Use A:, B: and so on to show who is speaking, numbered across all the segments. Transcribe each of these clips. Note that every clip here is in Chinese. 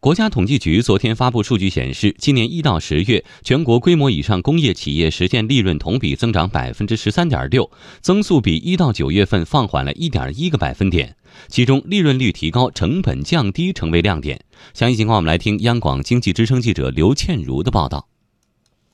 A: 国家统计局昨天发布数据显示，今年一到十月，全国规模以上工业企业实现利润同比增长百分之十三点六，增速比一到九月份放缓了一点一个百分点。其中，利润率提高、成本降低成为亮点。详细情况，我们来听央广经济之声记者刘倩茹的报道。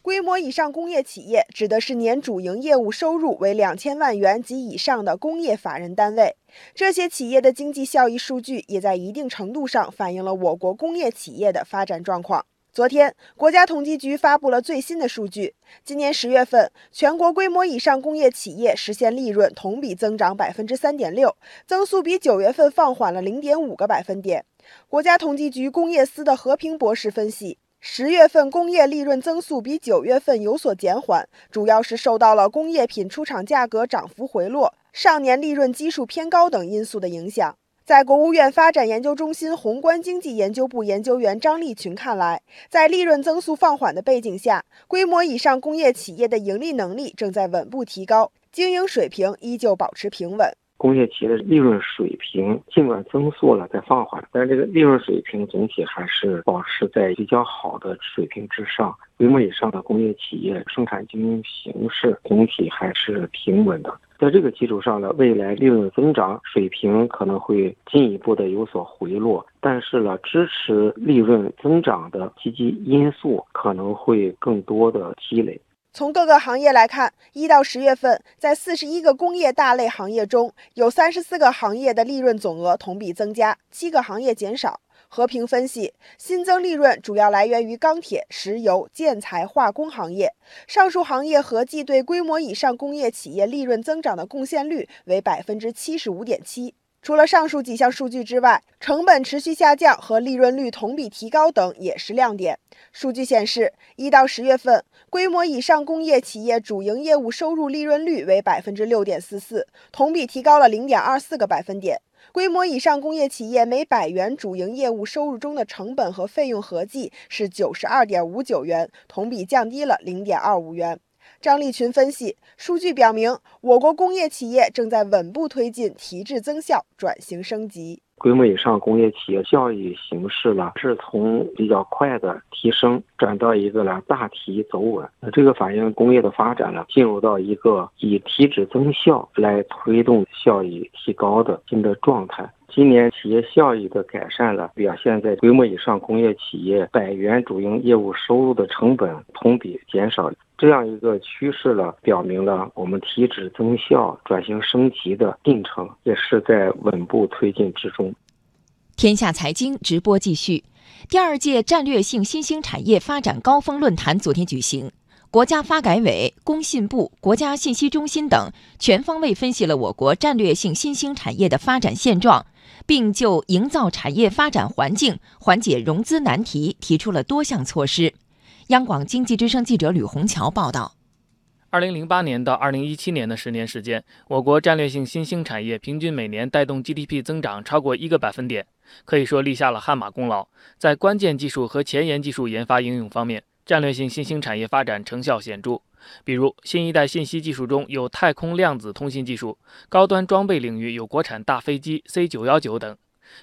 B: 规模以上工业企业指的是年主营业务收入为两千万元及以上的工业法人单位。这些企业的经济效益数据也在一定程度上反映了我国工业企业的发展状况。昨天，国家统计局发布了最新的数据，今年十月份，全国规模以上工业企业实现利润同比增长百分之三点六，增速比九月份放缓了零点五个百分点。国家统计局工业司的何平博士分析。十月份工业利润增速比九月份有所减缓，主要是受到了工业品出厂价格涨幅回落、上年利润基数偏高等因素的影响。在国务院发展研究中心宏观经济研究部研究员张立群看来，在利润增速放缓的背景下，规模以上工业企业的盈利能力正在稳步提高，经营水平依旧保持平稳。
C: 工业企业的利润水平尽管增速了在放缓，但是这个利润水平总体还是保持在比较好的水平之上。规模以上的工业企业生产经营形势总体还是平稳的。在这个基础上呢，未来利润增长水平可能会进一步的有所回落，但是呢，支持利润增长的积极因素可能会更多的积累。
B: 从各个行业来看，一到十月份，在四十一个工业大类行业中，有三十四个行业的利润总额同比增加，七个行业减少。和平分析，新增利润主要来源于钢铁、石油、建材、化工行业。上述行业合计对规模以上工业企业利润增长的贡献率为百分之七十五点七。除了上述几项数据之外，成本持续下降和利润率同比提高等也是亮点。数据显示，一到十月份，规模以上工业企业主营业务收入利润率为百分之六点四四，同比提高了零点二四个百分点。规模以上工业企业每百元主营业务收入中的成本和费用合计是九十二点五九元，同比降低了零点二五元。张立群分析，数据表明，我国工业企业正在稳步推进提质增效、转型升级。
C: 规模以上工业企业效益形势呢，是从比较快的提升转到一个呢大提走稳。那这个反映工业的发展呢，进入到一个以提质增效来推动效益提高的新的状态。今年企业效益的改善了，表现在规模以上工业企业百元主营业务收入的成本同比减少，这样一个趋势呢，表明了我们提质增效、转型升级的进程也是在稳步推进之中。
D: 天下财经直播继续，第二届战略性新兴产业发展高峰论坛昨天举行。国家发改委、工信部、国家信息中心等全方位分析了我国战略性新兴产业的发展现状，并就营造产业发展环境、缓解融资难题提出了多项措施。央广经济之声记者吕红桥报道：
E: 二零零八年到二零一七年的十年时间，我国战略性新兴产业平均每年带动 GDP 增长超过一个百分点，可以说立下了汗马功劳。在关键技术和前沿技术研发应用方面，战略性新兴产业发展成效显著，比如新一代信息技术中有太空量子通信技术，高端装备领域有国产大飞机 C 九幺九等。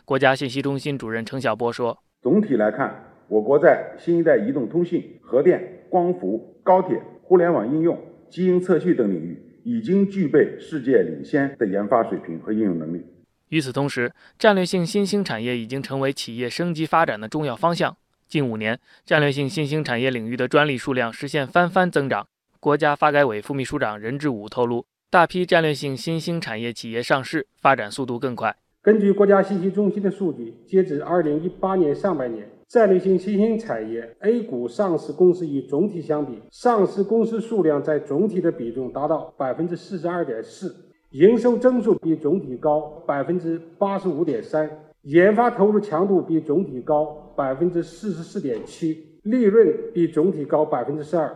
E: 国家信息中心主任程晓波说：“
F: 总体来看，我国在新一代移动通信、核电、光伏、高铁、互联网应用、基因测序等领域，已经具备世界领先的研发水平和应用能力。”
E: 与此同时，战略性新兴产业已经成为企业升级发展的重要方向。近五年，战略性新兴产业领域的专利数量实现翻番增长。国家发改委副秘书长任志武透露，大批战略性新兴产业企业上市，发展速度更快。
G: 根据国家信息中心的数据，截至二零一八年上半年，战略性新兴产业 A 股上市公司与总体相比，上市公司数量在总体的比重达到百分之四十二点四，营收增速比总体高百分之八十五点三。研发投入强度比总体高百分之四十四点七，利润比总体高百分之十二。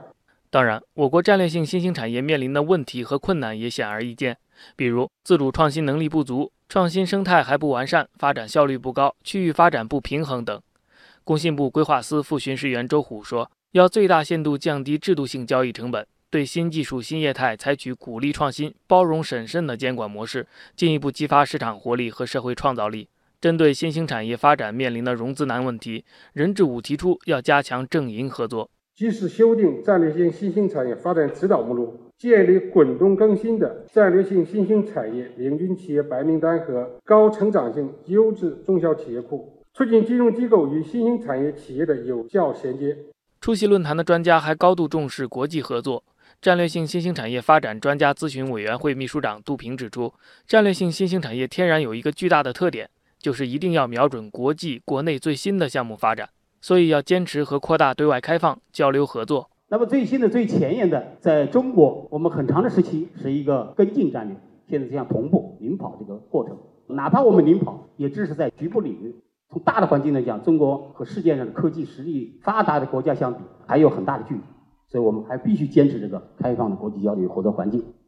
E: 当然，我国战略性新兴产业面临的问题和困难也显而易见，比如自主创新能力不足、创新生态还不完善、发展效率不高、区域发展不平衡等。工信部规划司副巡视员周虎说：“要最大限度降低制度性交易成本，对新技术新业态采取鼓励创新、包容审慎的监管模式，进一步激发市场活力和社会创造力。”针对新兴产业发展面临的融资难问题，任志武提出要加强政银合作，
G: 及时修订战略性新兴产业发展指导目录，建立滚动更新的战略性新兴产业领军企业白名单和高成长性优质中小企业库，促进金融机构与新兴产业企业的有效衔接。
E: 出席论坛的专家还高度重视国际合作。战略性新兴产业发展专家咨询委员会秘书长杜平指出，战略性新兴产业天然有一个巨大的特点，就是一定要瞄准国际、国内最新的项目发展，所以要坚持和扩大对外开放、交流合作。
H: 那么最新的、最前沿的，在中国，我们很长的时期是一个跟进战略，现在这样同步领跑这个过程。哪怕我们领跑，也只是在局部领域。从大的环境来讲，中国和世界上科技实力发达的国家相比，还有很大的距离。所以我们还必须坚持这个开放的国际交流与合作环境。